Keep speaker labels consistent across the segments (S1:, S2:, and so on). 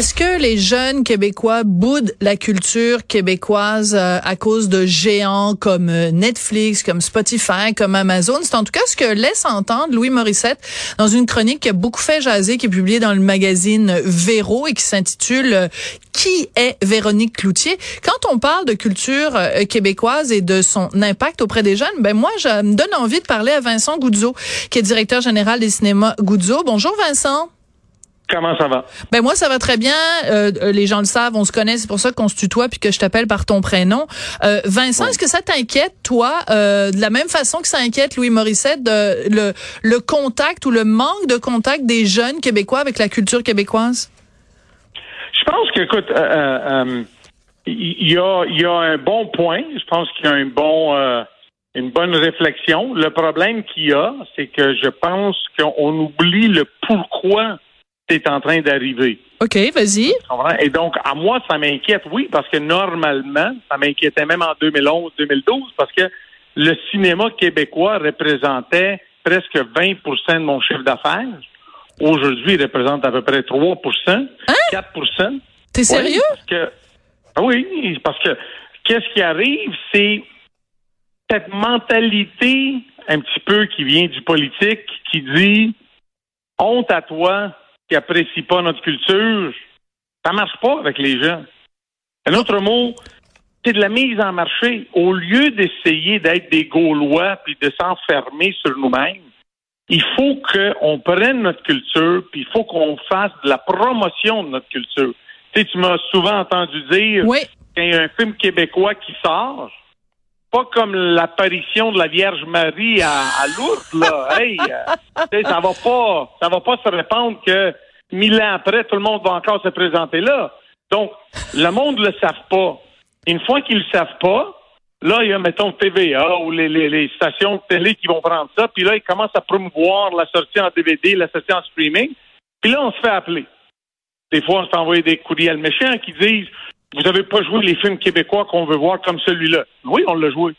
S1: Est-ce que les jeunes Québécois boudent la culture québécoise euh, à cause de géants comme euh, Netflix, comme Spotify, comme Amazon? C'est en tout cas ce que laisse entendre Louis Morissette dans une chronique qui a beaucoup fait jaser, qui est publiée dans le magazine Véro et qui s'intitule euh, Qui est Véronique Cloutier? Quand on parle de culture québécoise et de son impact auprès des jeunes, ben moi, je me donne envie de parler à Vincent Goudzo, qui est directeur général des cinémas Goudzo. Bonjour Vincent.
S2: Comment ça va?
S1: Ben moi ça va très bien. Euh, euh, les gens le savent, on se connaît, c'est pour ça qu'on se tutoie puis que je t'appelle par ton prénom. Euh, Vincent, est-ce que ça t'inquiète toi de la même façon que ça inquiète Louis Morissette de le le contact ou le manque de contact des jeunes québécois avec la culture québécoise?
S2: Je pense que écoute, il y a il y a un bon point. Je pense qu'il y a un bon une bonne réflexion. Le problème qu'il y a, c'est que je pense qu'on oublie le pourquoi est en train d'arriver.
S1: OK, vas-y.
S2: Et donc, à moi, ça m'inquiète, oui, parce que normalement, ça m'inquiétait même en 2011, 2012, parce que le cinéma québécois représentait presque 20% de mon chiffre d'affaires. Aujourd'hui, il représente à peu près 3% 4%
S1: hein? T'es sérieux?
S2: Oui, parce que qu'est-ce qui arrive, c'est cette mentalité un petit peu qui vient du politique qui dit honte à toi qui apprécient pas notre culture, ça marche pas avec les gens. Un autre mot, c'est de la mise en marché. Au lieu d'essayer d'être des Gaulois puis de s'enfermer sur nous-mêmes, il faut qu'on prenne notre culture puis il faut qu'on fasse de la promotion de notre culture. Tu sais, tu m'as souvent entendu dire
S1: oui.
S2: qu'il y a un film québécois qui sort, pas comme l'apparition de la Vierge Marie à, à Lourdes, là. hey, euh, ça va pas, ça va pas se répandre que mille ans après, tout le monde va encore se présenter là. Donc, le monde ne le savent pas. Une fois qu'ils le savent pas, là, il y a, mettons, TVA ou les, les, les, stations de télé qui vont prendre ça, puis là, ils commencent à promouvoir la sortie en DVD, la sortie en streaming, puis là, on se fait appeler. Des fois, on se fait envoyer des courriels méchants qui disent vous n'avez pas joué les films québécois qu'on veut voir comme celui-là. Oui, on l'a joué.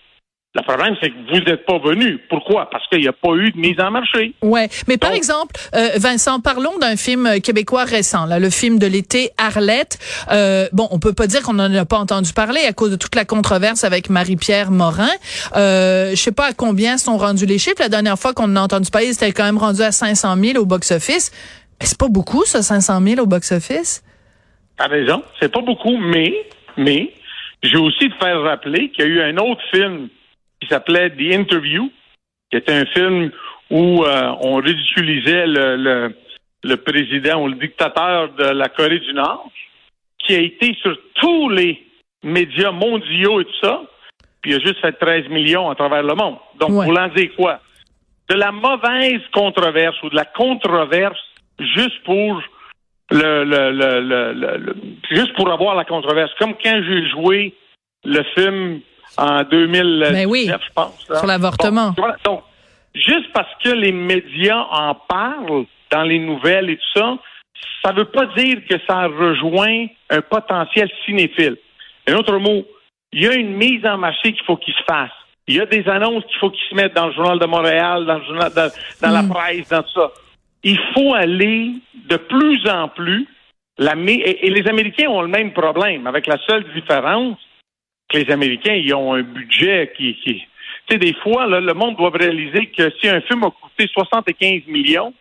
S2: Le problème, c'est que vous n'êtes pas venu. Pourquoi? Parce qu'il n'y a pas eu de mise en marché.
S1: Ouais, mais par exemple, euh, Vincent, parlons d'un film québécois récent, là, le film de l'été Arlette. Euh, bon, on peut pas dire qu'on n'en a pas entendu parler à cause de toute la controverse avec Marie-Pierre Morin. Euh, je sais pas à combien sont rendus les chiffres. La dernière fois qu'on en a entendu parler, c'était quand même rendu à 500 000 au box-office. C'est pas beaucoup, ça, 500 000 au box-office?
S2: T'as raison, c'est pas beaucoup, mais, mais, j'ai aussi de faire rappeler qu'il y a eu un autre film qui s'appelait The Interview, qui était un film où euh, on ridiculisait le, le, le, président ou le dictateur de la Corée du Nord, qui a été sur tous les médias mondiaux et tout ça, puis il a juste fait 13 millions à travers le monde. Donc, ouais. voulant dire quoi? De la mauvaise controverse ou de la controverse juste pour le, le, le, le, juste pour avoir la controverse. Comme quand j'ai joué le film en 2009,
S1: ben oui,
S2: je pense.
S1: Sur l'avortement.
S2: donc, juste parce que les médias en parlent dans les nouvelles et tout ça, ça veut pas dire que ça rejoint un potentiel cinéphile. Un autre mot, il y a une mise en marché qu'il faut qu'il se fasse. Il y a des annonces qu'il faut qu'ils se mettent dans le journal de Montréal, dans le journal, dans, la presse, dans tout ça il faut aller de plus en plus. La, et, les Américains ont le même problème, avec la seule différence que les Américains, ils ont un budget qui... qui tu sais, des fois, là, le monde doit réaliser que si un film a coûté 75 millions,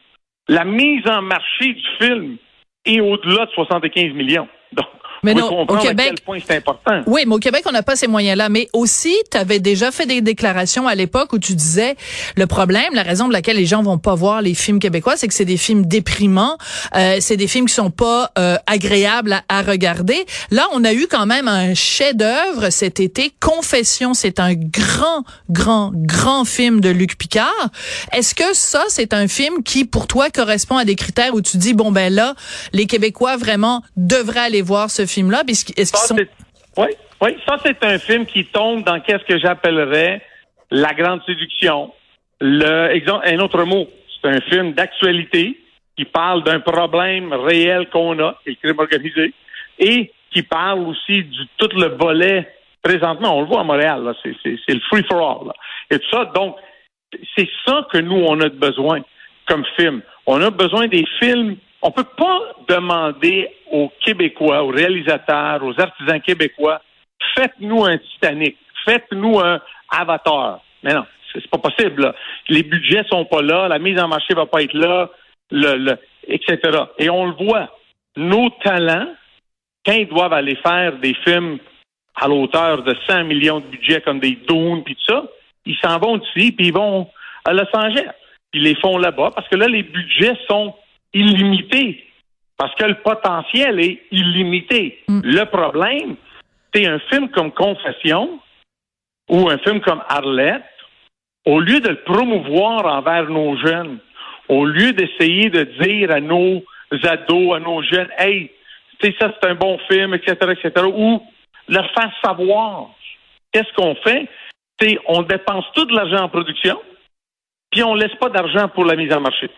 S2: la mise en marché du film est au-delà de 75 millions. Donc, mais non, au Québec, c'est important.
S1: Oui, mais au Québec, on n'a pas ces moyens-là. Mais aussi, tu avais déjà fait des déclarations à l'époque où tu disais le problème, la raison pour laquelle les gens vont pas voir les films québécois, c'est que c'est des films déprimants, euh, c'est des films qui sont pas euh, agréables à, à, regarder. Là, on a eu quand même un chef-d'œuvre cet été. Confession, c'est un grand, grand, grand film de Luc Picard. Est-ce que ça, c'est un film qui, pour toi, correspond à des critères où tu dis bon ben là, les Québécois vraiment devraient aller voir ce film-là? Est-ce sont...
S2: Oui, oui, ça c'est un film qui tombe dans qu'est-ce que j'appellerais la grande séduction. Le, exemple, un autre mot, c'est un film d'actualité qui parle d'un problème réel qu'on a, le crime organisé. Et qui parle aussi du tout le volet présentement. On le voit à Montréal, c'est le free for all et tout ça. Donc c'est ça que nous on a besoin comme film. On a besoin des films. On peut pas demander aux Québécois, aux réalisateurs, aux artisans québécois, faites-nous un Titanic, faites-nous un Avatar. Mais non, c'est pas possible. Les budgets sont pas là, la mise en marché va pas être là, le, etc. Et on le voit. Nos talents, quand ils doivent aller faire des films à l'auteur de 100 millions de budget comme des Dune puis tout ça, ils s'en vont d'ici puis ils vont à Los Angeles. Ils les font là-bas parce que là, les budgets sont illimités. Parce que le potentiel est illimité. Mm. Le problème, c'est un film comme Confession ou un film comme Arlette, au lieu de le promouvoir envers nos jeunes, au lieu d'essayer de dire à nos ados, à nos jeunes, hey, tu sais, ça c'est un bon film, etc., etc., ou leur faire savoir qu'est-ce qu'on fait, c'est on dépense tout de l'argent en production, puis on laisse pas d'argent pour la mise en marché.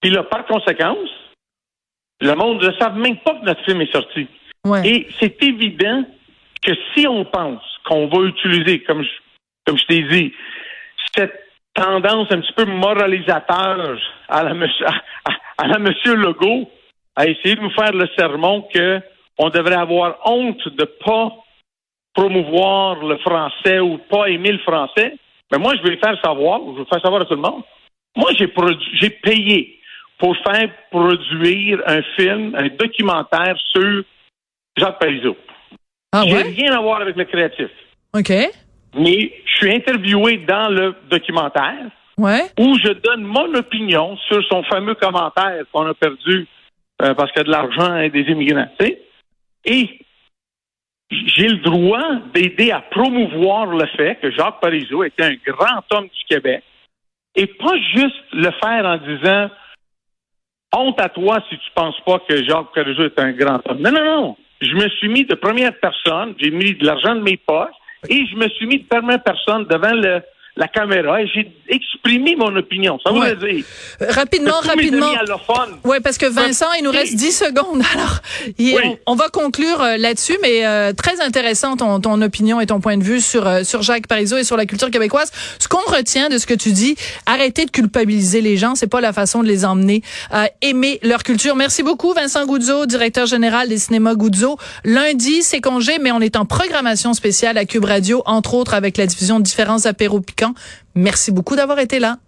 S2: Puis là, par conséquence, le monde ne savent même pas que notre film est sorti. Et c'est évident que si on pense qu'on va utiliser, comme je, comme je t'ai dit, cette tendance un petit peu moralisateur à la monsieur, à, la monsieur Legault, à essayer de nous faire le sermon que on devrait avoir honte de pas promouvoir le français ou pas aimer le français, mais moi, je vais le faire savoir, je vais le faire savoir à tout le monde. Moi, j'ai j'ai payé pour faire produire un film, un documentaire sur Jacques Parizeau.
S1: Ah
S2: j'ai rien à voir avec le créatif.
S1: OK.
S2: Mais je suis interviewé dans le documentaire
S1: ouais.
S2: où je donne mon opinion sur son fameux commentaire qu'on a perdu euh, parce qu'il y a de l'argent et des immigrants. Et j'ai le droit d'aider à promouvoir le fait que Jacques Parizeau était un grand homme du Québec et pas juste le faire en disant honte à toi si tu penses pas que Jacques Parizeau est un grand homme. Non, non, non. Je me suis mis de première personne, j'ai mis de l'argent de mes poches et je me suis mis de première personne devant le, la caméra et j'ai exprimé mon opinion. Ça veut dire.
S1: Rapidement, rapidement. Oui, parce que Vincent, il nous reste 10 secondes. Alors, on, va conclure euh, là-dessus, mais euh, très intéressant ton, ton opinion et ton point de vue sur, euh, sur Jacques Parizeau et sur la culture québécoise. Ce qu'on retient de ce que tu dis, arrêtez de culpabiliser les gens. C'est pas la façon de les emmener à aimer leur culture. Merci beaucoup, Vincent Goudzo, directeur général des cinémas Goudzo. Lundi, c'est congé, mais on est en programmation spéciale à Cube Radio, entre autres avec la division Différents apéros piquants Merci beaucoup d'avoir été là.